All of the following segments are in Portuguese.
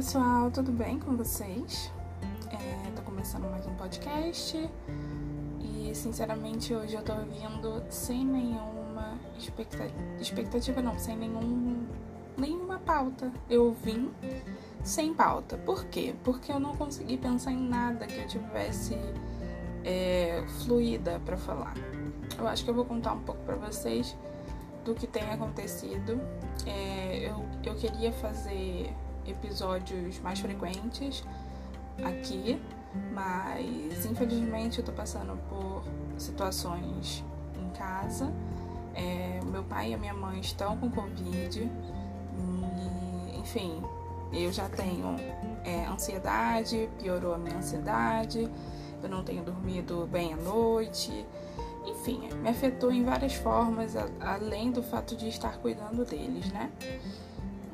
pessoal, tudo bem com vocês? É, tô começando mais um podcast e sinceramente hoje eu tô vindo sem nenhuma expectativa, expectativa não, sem nenhum, nenhuma pauta. Eu vim sem pauta. Por quê? Porque eu não consegui pensar em nada que eu tivesse é, fluida para falar. Eu acho que eu vou contar um pouco para vocês do que tem acontecido. É, eu, eu queria fazer episódios mais frequentes aqui, mas infelizmente eu tô passando por situações em casa. É, meu pai e a minha mãe estão com Covid, e, enfim, eu já tenho é, ansiedade, piorou a minha ansiedade, eu não tenho dormido bem à noite, enfim, me afetou em várias formas, além do fato de estar cuidando deles, né?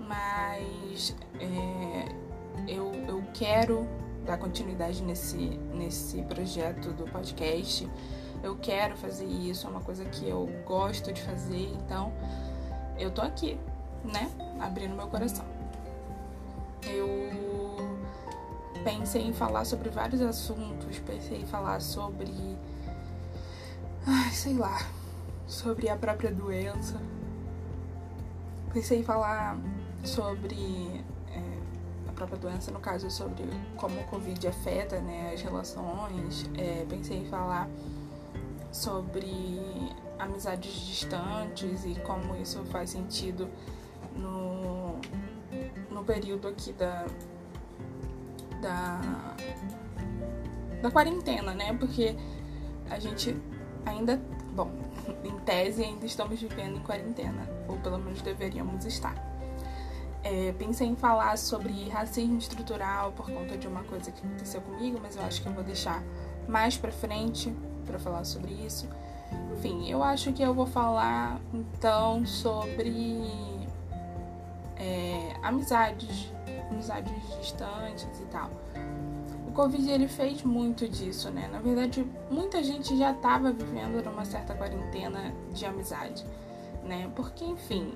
Mas é, eu, eu quero dar continuidade nesse, nesse projeto do podcast. Eu quero fazer isso, é uma coisa que eu gosto de fazer, então eu tô aqui, né? Abrindo meu coração. Eu pensei em falar sobre vários assuntos, pensei em falar sobre. Ai, sei lá. Sobre a própria doença. Pensei em falar sobre é, a própria doença, no caso, sobre como o Covid afeta né, as relações. É, pensei em falar sobre amizades distantes e como isso faz sentido no, no período aqui da, da, da quarentena, né? Porque a gente ainda, bom, em tese ainda estamos vivendo em quarentena, ou pelo menos deveríamos estar. É, pensei em falar sobre racismo estrutural por conta de uma coisa que aconteceu comigo, mas eu acho que eu vou deixar mais pra frente para falar sobre isso. Enfim, eu acho que eu vou falar então sobre é, amizades, amizades distantes e tal. O Covid ele fez muito disso, né? Na verdade, muita gente já estava vivendo numa certa quarentena de amizade né? Porque, enfim,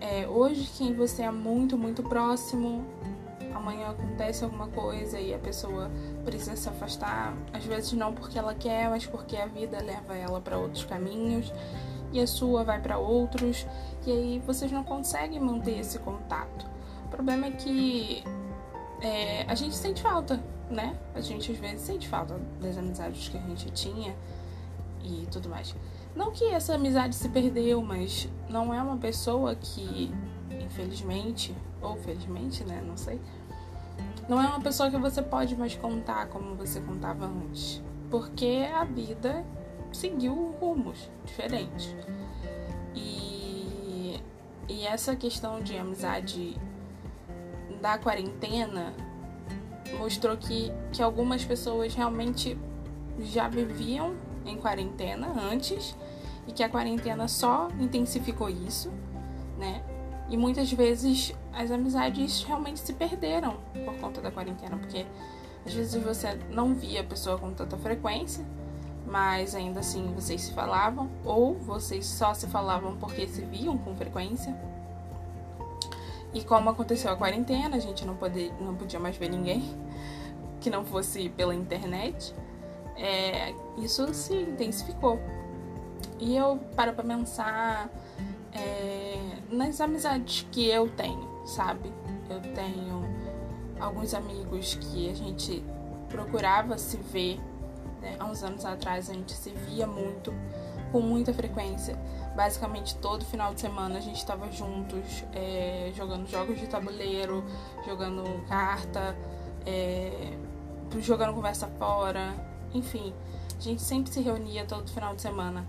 é, hoje quem você é muito, muito próximo, amanhã acontece alguma coisa e a pessoa precisa se afastar, às vezes não porque ela quer, mas porque a vida leva ela para outros caminhos e a sua vai para outros, e aí vocês não conseguem manter esse contato. O problema é que é, a gente sente falta, né? A gente às vezes sente falta das amizades que a gente tinha e tudo mais. Não que essa amizade se perdeu, mas não é uma pessoa que, infelizmente, ou felizmente, né? Não sei. Não é uma pessoa que você pode mais contar como você contava antes. Porque a vida seguiu rumos diferentes. E, e essa questão de amizade da quarentena mostrou que, que algumas pessoas realmente já viviam em quarentena antes e que a quarentena só intensificou isso, né? E muitas vezes as amizades realmente se perderam por conta da quarentena, porque às vezes você não via a pessoa com tanta frequência, mas ainda assim vocês se falavam, ou vocês só se falavam porque se viam com frequência. E como aconteceu a quarentena, a gente não, poder, não podia mais ver ninguém que não fosse pela internet é, isso se intensificou. E eu paro pra pensar é, nas amizades que eu tenho, sabe? Eu tenho alguns amigos que a gente procurava se ver. Né? Há uns anos atrás a gente se via muito, com muita frequência. Basicamente todo final de semana a gente estava juntos, é, jogando jogos de tabuleiro, jogando carta, é, jogando conversa fora, enfim, a gente sempre se reunia todo final de semana.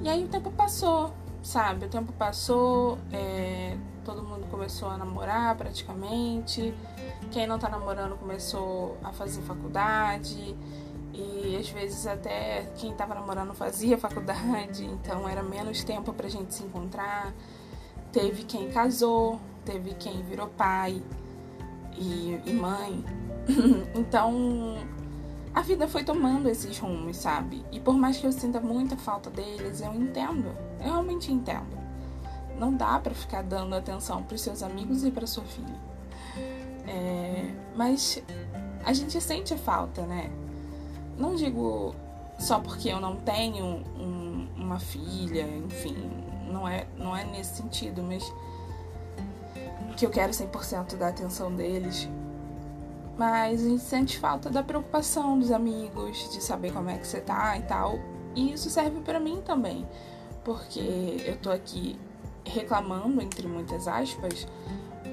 E aí o tempo passou, sabe? O tempo passou, é, todo mundo começou a namorar praticamente. Quem não tá namorando começou a fazer faculdade. E às vezes até quem tava namorando fazia faculdade, então era menos tempo pra gente se encontrar. Teve quem casou, teve quem virou pai e, e mãe. então a vida foi tomando esses rumos, sabe? E por mais que eu sinta muita falta deles, eu entendo. Eu realmente entendo. Não dá para ficar dando atenção para seus amigos e para sua filha. É, mas a gente sente falta, né? Não digo só porque eu não tenho um, uma filha, enfim, não é, não é nesse sentido, mas que eu quero 100% da atenção deles. Mas a gente sente falta da preocupação dos amigos, de saber como é que você tá e tal. E isso serve para mim também, porque eu tô aqui reclamando, entre muitas aspas,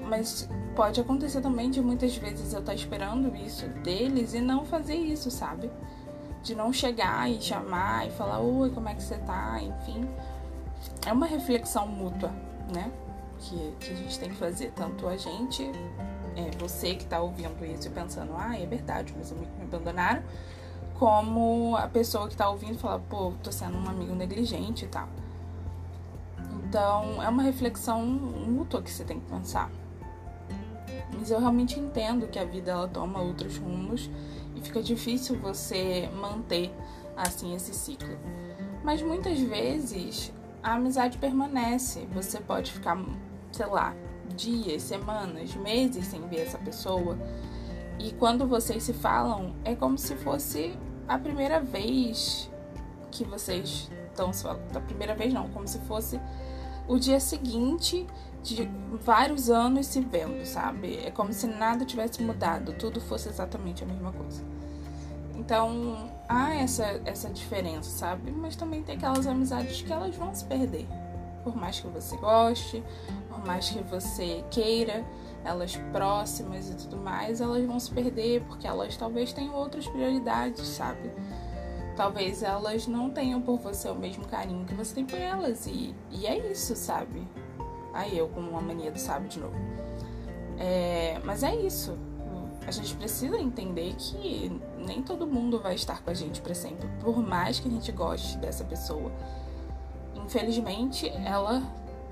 mas pode acontecer também de muitas vezes eu estar tá esperando isso deles e não fazer isso, sabe? De não chegar e chamar e falar, oi, como é que você tá? Enfim. É uma reflexão mútua, né? Que, que a gente tem que fazer, tanto a gente, é, você que tá ouvindo isso e pensando, ah, é verdade, meus amigos me abandonaram, como a pessoa que tá ouvindo fala, pô, tô sendo um amigo negligente e tal. Então, é uma reflexão mútua que você tem que pensar. Mas eu realmente entendo que a vida ela toma outros rumos e fica difícil você manter assim esse ciclo. Mas muitas vezes a amizade permanece. Você pode ficar, sei lá, dias, semanas, meses sem ver essa pessoa. E quando vocês se falam, é como se fosse a primeira vez que vocês estão se falando. A primeira vez não, como se fosse o dia seguinte de vários anos se vendo, sabe? É como se nada tivesse mudado, tudo fosse exatamente a mesma coisa. Então, há essa, essa diferença, sabe? Mas também tem aquelas amizades que elas vão se perder. Por mais que você goste, por mais que você queira elas próximas e tudo mais, elas vão se perder porque elas talvez tenham outras prioridades, sabe? Talvez elas não tenham por você o mesmo carinho que você tem por elas. E, e é isso, sabe? Aí eu com uma mania do sabe de novo. É, mas é isso. A gente precisa entender que nem todo mundo vai estar com a gente para sempre, por mais que a gente goste dessa pessoa. Infelizmente, ela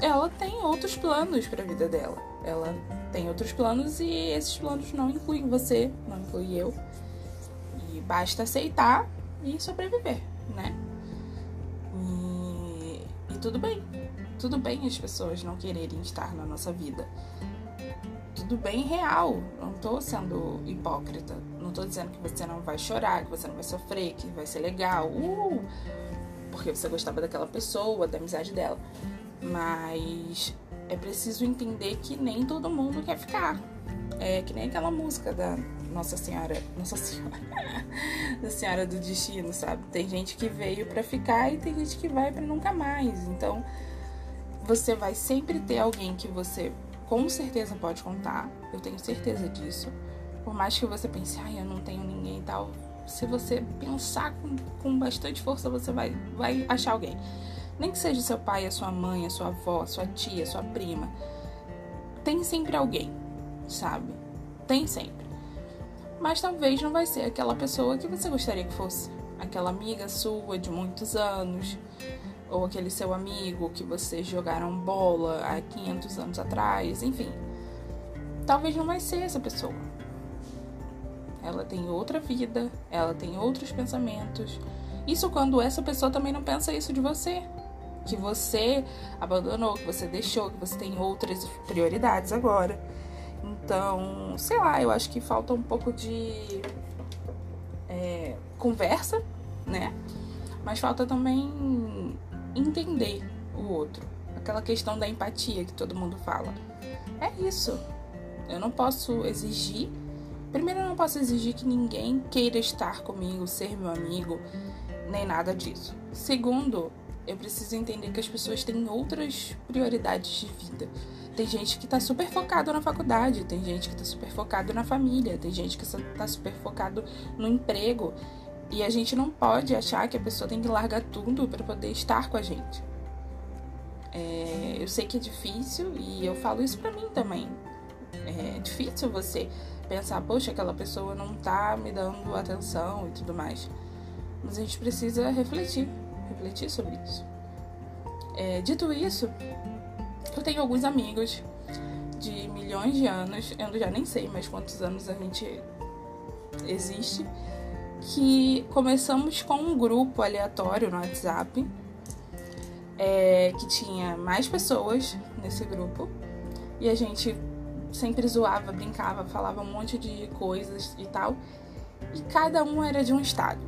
ela tem outros planos para a vida dela. Ela tem outros planos e esses planos não incluem você, não incluem eu. E basta aceitar e sobreviver, né? E, e tudo bem tudo bem as pessoas não quererem estar na nossa vida. Tudo bem real. Não tô sendo hipócrita. Não tô dizendo que você não vai chorar, que você não vai sofrer, que vai ser legal. Uh, porque você gostava daquela pessoa, da amizade dela. Mas é preciso entender que nem todo mundo quer ficar. É que nem aquela música da Nossa Senhora, Nossa Senhora, da Senhora do Destino, sabe? Tem gente que veio para ficar e tem gente que vai para nunca mais. Então, você vai sempre ter alguém que você com certeza pode contar. Eu tenho certeza disso. Por mais que você pense, ai, eu não tenho ninguém e tal. Se você pensar com, com bastante força, você vai, vai achar alguém. Nem que seja seu pai, a sua mãe, a sua avó, a sua tia, a sua prima. Tem sempre alguém, sabe? Tem sempre. Mas talvez não vai ser aquela pessoa que você gostaria que fosse. Aquela amiga sua de muitos anos ou aquele seu amigo que vocês jogaram bola há 500 anos atrás, enfim. Talvez não vai ser essa pessoa. Ela tem outra vida, ela tem outros pensamentos. Isso quando essa pessoa também não pensa isso de você. Que você abandonou, que você deixou, que você tem outras prioridades agora. Então, sei lá, eu acho que falta um pouco de é, conversa, né? Mas falta também entender o outro. Aquela questão da empatia que todo mundo fala. É isso. Eu não posso exigir. Primeiro, eu não posso exigir que ninguém queira estar comigo, ser meu amigo, nem nada disso. Segundo, eu preciso entender que as pessoas têm outras prioridades de vida. Tem gente que tá super focado na faculdade, tem gente que tá super focado na família, tem gente que tá super focado no emprego. E a gente não pode achar que a pessoa tem que largar tudo para poder estar com a gente. É, eu sei que é difícil e eu falo isso pra mim também. É difícil você pensar, poxa, aquela pessoa não tá me dando atenção e tudo mais. Mas a gente precisa refletir, refletir sobre isso. É, dito isso, eu tenho alguns amigos de milhões de anos, eu já nem sei mais quantos anos a gente existe que começamos com um grupo aleatório no WhatsApp, é, que tinha mais pessoas nesse grupo, e a gente sempre zoava, brincava, falava um monte de coisas e tal. E cada um era de um estado.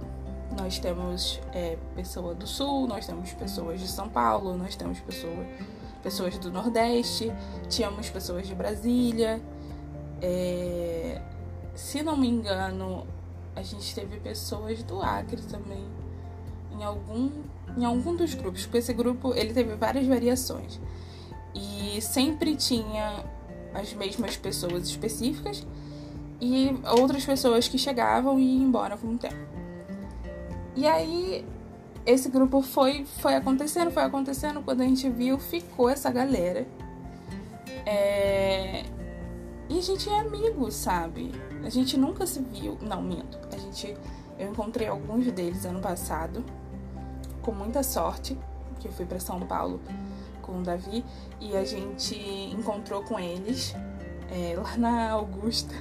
Nós temos é, pessoa do sul, nós temos pessoas de São Paulo, nós temos pessoa, pessoas do Nordeste, tínhamos pessoas de Brasília. É, se não me engano, a gente teve pessoas do Acre também em algum em algum dos grupos, porque esse grupo ele teve várias variações e sempre tinha as mesmas pessoas específicas e outras pessoas que chegavam e iam embora com o tempo. E aí esse grupo foi foi acontecendo, foi acontecendo, quando a gente viu, ficou essa galera. É... E a gente é amigo, sabe? A gente nunca se viu. Não, minto. A gente. Eu encontrei alguns deles ano passado, com muita sorte, que eu fui para São Paulo com o Davi e a gente encontrou com eles é, lá na Augusta.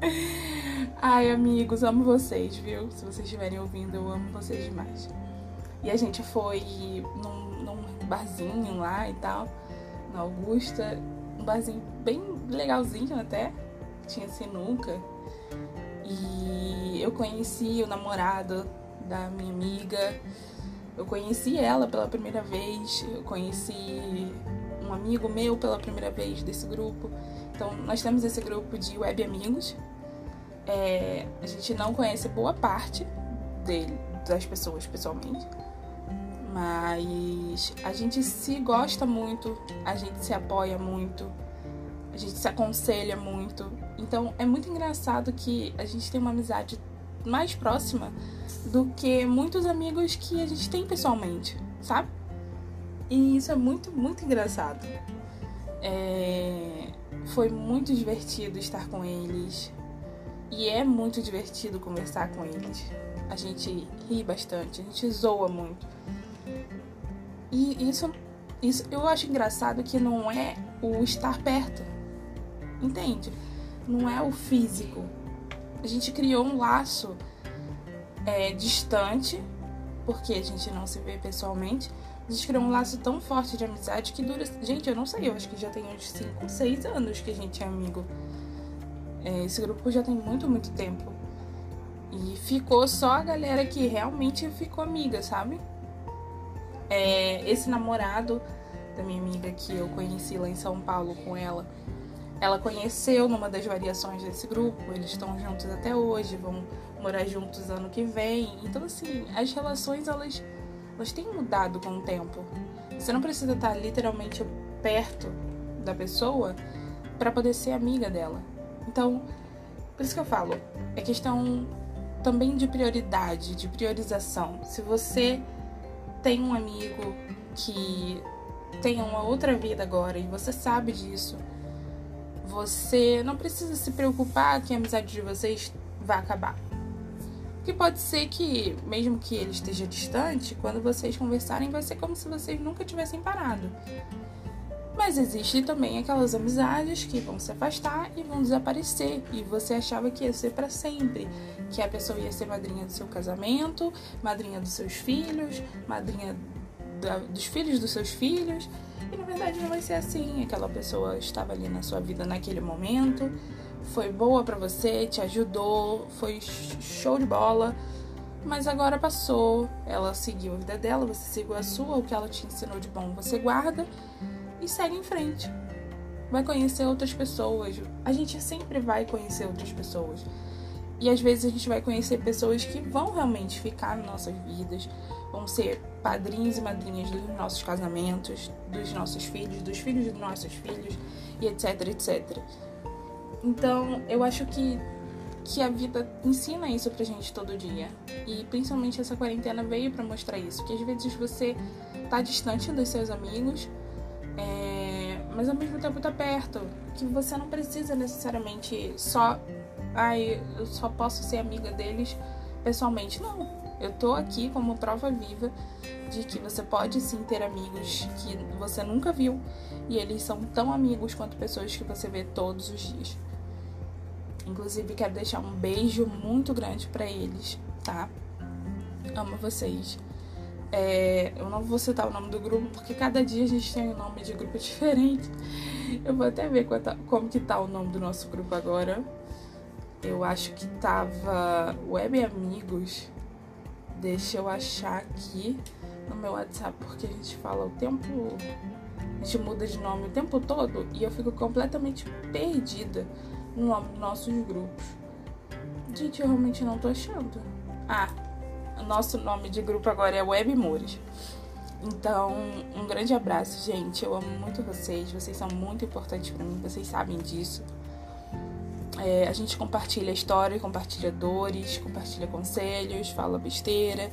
Ai, amigos, amo vocês, viu? Se vocês estiverem ouvindo, eu amo vocês demais. E a gente foi num, num barzinho lá e tal, na Augusta. Um barzinho bem legalzinho até. Tinha sinuca. E eu conheci o namorado da minha amiga. Eu conheci ela pela primeira vez, eu conheci um amigo meu pela primeira vez desse grupo. Então, nós temos esse grupo de web amigos. É, a gente não conhece boa parte dele, das pessoas pessoalmente, mas a gente se gosta muito, a gente se apoia muito, a gente se aconselha muito. Então, é muito engraçado que a gente tem uma amizade mais próxima do que muitos amigos que a gente tem pessoalmente, sabe? E isso é muito, muito engraçado. É... Foi muito divertido estar com eles. E é muito divertido conversar com eles. A gente ri bastante, a gente zoa muito. E isso, isso eu acho engraçado que não é o estar perto. Entende? Não é o físico. A gente criou um laço é, distante, porque a gente não se vê pessoalmente, a gente criou um laço tão forte de amizade que dura. Gente, eu não sei, eu acho que já tem uns 5, 6 anos que a gente é amigo. É, esse grupo já tem muito, muito tempo. E ficou só a galera que realmente ficou amiga, sabe? É, esse namorado da minha amiga que eu conheci lá em São Paulo com ela, ela conheceu numa das variações desse grupo, eles estão juntos até hoje, vão morar juntos ano que vem. Então, assim, as relações elas, elas têm mudado com o tempo. Você não precisa estar literalmente perto da pessoa para poder ser amiga dela. Então, por isso que eu falo, é questão também de prioridade, de priorização. Se você tem um amigo que tem uma outra vida agora e você sabe disso, você não precisa se preocupar que a amizade de vocês vai acabar. Porque pode ser que, mesmo que ele esteja distante, quando vocês conversarem, vai ser como se vocês nunca tivessem parado. Mas existe também aquelas amizades que vão se afastar e vão desaparecer. E você achava que ia ser para sempre. Que a pessoa ia ser madrinha do seu casamento, madrinha dos seus filhos, madrinha da, dos filhos dos seus filhos. E na verdade não vai ser assim. Aquela pessoa estava ali na sua vida naquele momento foi boa para você, te ajudou, foi show de bola, mas agora passou. Ela seguiu a vida dela, você seguiu a sua, o que ela te ensinou de bom você guarda e segue em frente. Vai conhecer outras pessoas. A gente sempre vai conhecer outras pessoas. E às vezes a gente vai conhecer pessoas que vão realmente ficar nas nossas vidas, vão ser padrinhos e madrinhas dos nossos casamentos, dos nossos filhos, dos filhos dos nossos filhos, e etc, etc. Então, eu acho que, que a vida ensina isso pra gente todo dia. E principalmente essa quarentena veio para mostrar isso. Que às vezes você tá distante dos seus amigos, é, mas ao mesmo tempo tá perto. Que você não precisa necessariamente só. Ai, eu só posso ser amiga deles pessoalmente. Não. Eu tô aqui como prova viva de que você pode sim ter amigos que você nunca viu e eles são tão amigos quanto pessoas que você vê todos os dias. Inclusive, quero deixar um beijo muito grande para eles, tá? Amo vocês. É, eu não vou citar o nome do grupo porque cada dia a gente tem um nome de grupo diferente. Eu vou até ver como que tá o nome do nosso grupo agora. Eu acho que tava Web Amigos. Deixa eu achar aqui no meu WhatsApp, porque a gente fala o tempo. A gente muda de nome o tempo todo e eu fico completamente perdida no nome dos nossos grupos. Gente, eu realmente não tô achando. Ah, nosso nome de grupo agora é Web Mores. Então, um grande abraço, gente. Eu amo muito vocês. Vocês são muito importantes para mim. Vocês sabem disso. É, a gente compartilha história, compartilha dores, compartilha conselhos, fala besteira.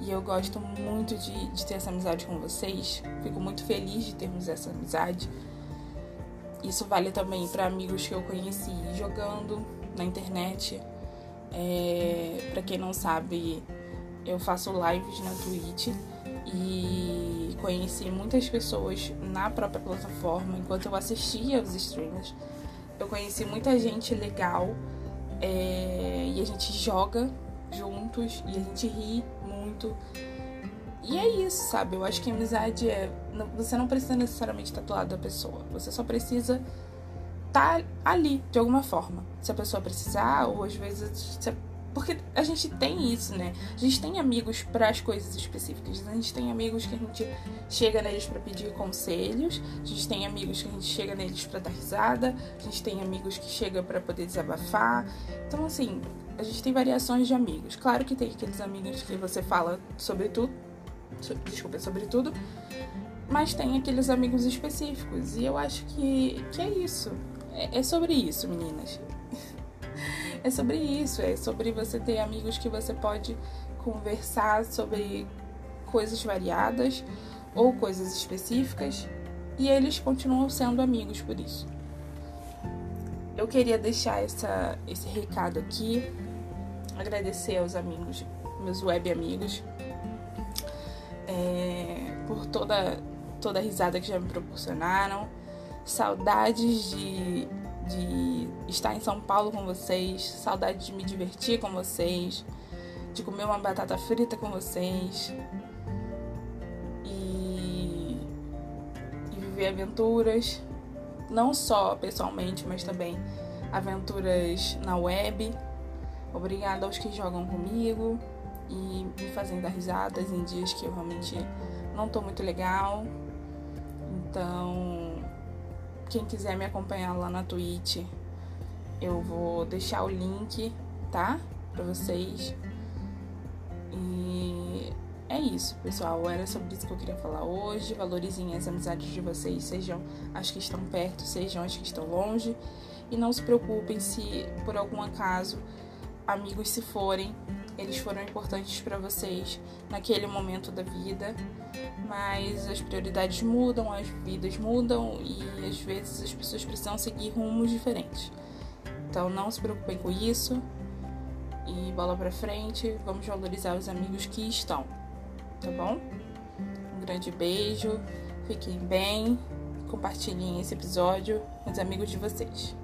E eu gosto muito de, de ter essa amizade com vocês. Fico muito feliz de termos essa amizade. Isso vale também para amigos que eu conheci jogando na internet. É, para quem não sabe, eu faço lives na Twitch e conheci muitas pessoas na própria plataforma enquanto eu assistia os streamers. Eu conheci muita gente legal é, e a gente joga juntos e a gente ri muito. E é isso, sabe? Eu acho que amizade é. Você não precisa necessariamente estar do lado da pessoa. Você só precisa estar ali, de alguma forma. Se a pessoa precisar, ou às vezes porque a gente tem isso, né? A gente tem amigos para as coisas específicas. A gente tem amigos que a gente chega neles para pedir conselhos. A gente tem amigos que a gente chega neles para dar risada. A gente tem amigos que chega para poder desabafar. Então, assim, a gente tem variações de amigos. Claro que tem aqueles amigos que você fala sobre tudo. Desculpa, sobre tudo. Mas tem aqueles amigos específicos. E eu acho que, que é isso. É, é sobre isso, meninas é sobre isso, é sobre você ter amigos que você pode conversar sobre coisas variadas ou coisas específicas e eles continuam sendo amigos por isso. Eu queria deixar essa, esse recado aqui, agradecer aos amigos, meus web amigos, é, por toda, toda a risada que já me proporcionaram, saudades de de estar em São Paulo com vocês, saudade de me divertir com vocês, de comer uma batata frita com vocês e, e viver aventuras, não só pessoalmente, mas também aventuras na web. Obrigada aos que jogam comigo e me fazem dar risadas em dias que eu realmente não tô muito legal. Então, quem quiser me acompanhar lá na Twitch, eu vou deixar o link, tá? Pra vocês. E é isso, pessoal. Era sobre isso que eu queria falar hoje. Valorizem as amizades de vocês, sejam as que estão perto, sejam as que estão longe. E não se preocupem se por algum acaso amigos se forem, eles foram importantes para vocês naquele momento da vida, mas as prioridades mudam, as vidas mudam e às vezes as pessoas precisam seguir rumos diferentes. Então não se preocupem com isso e bola para frente, vamos valorizar os amigos que estão, tá bom? Um grande beijo, fiquem bem, compartilhem esse episódio com os amigos de vocês.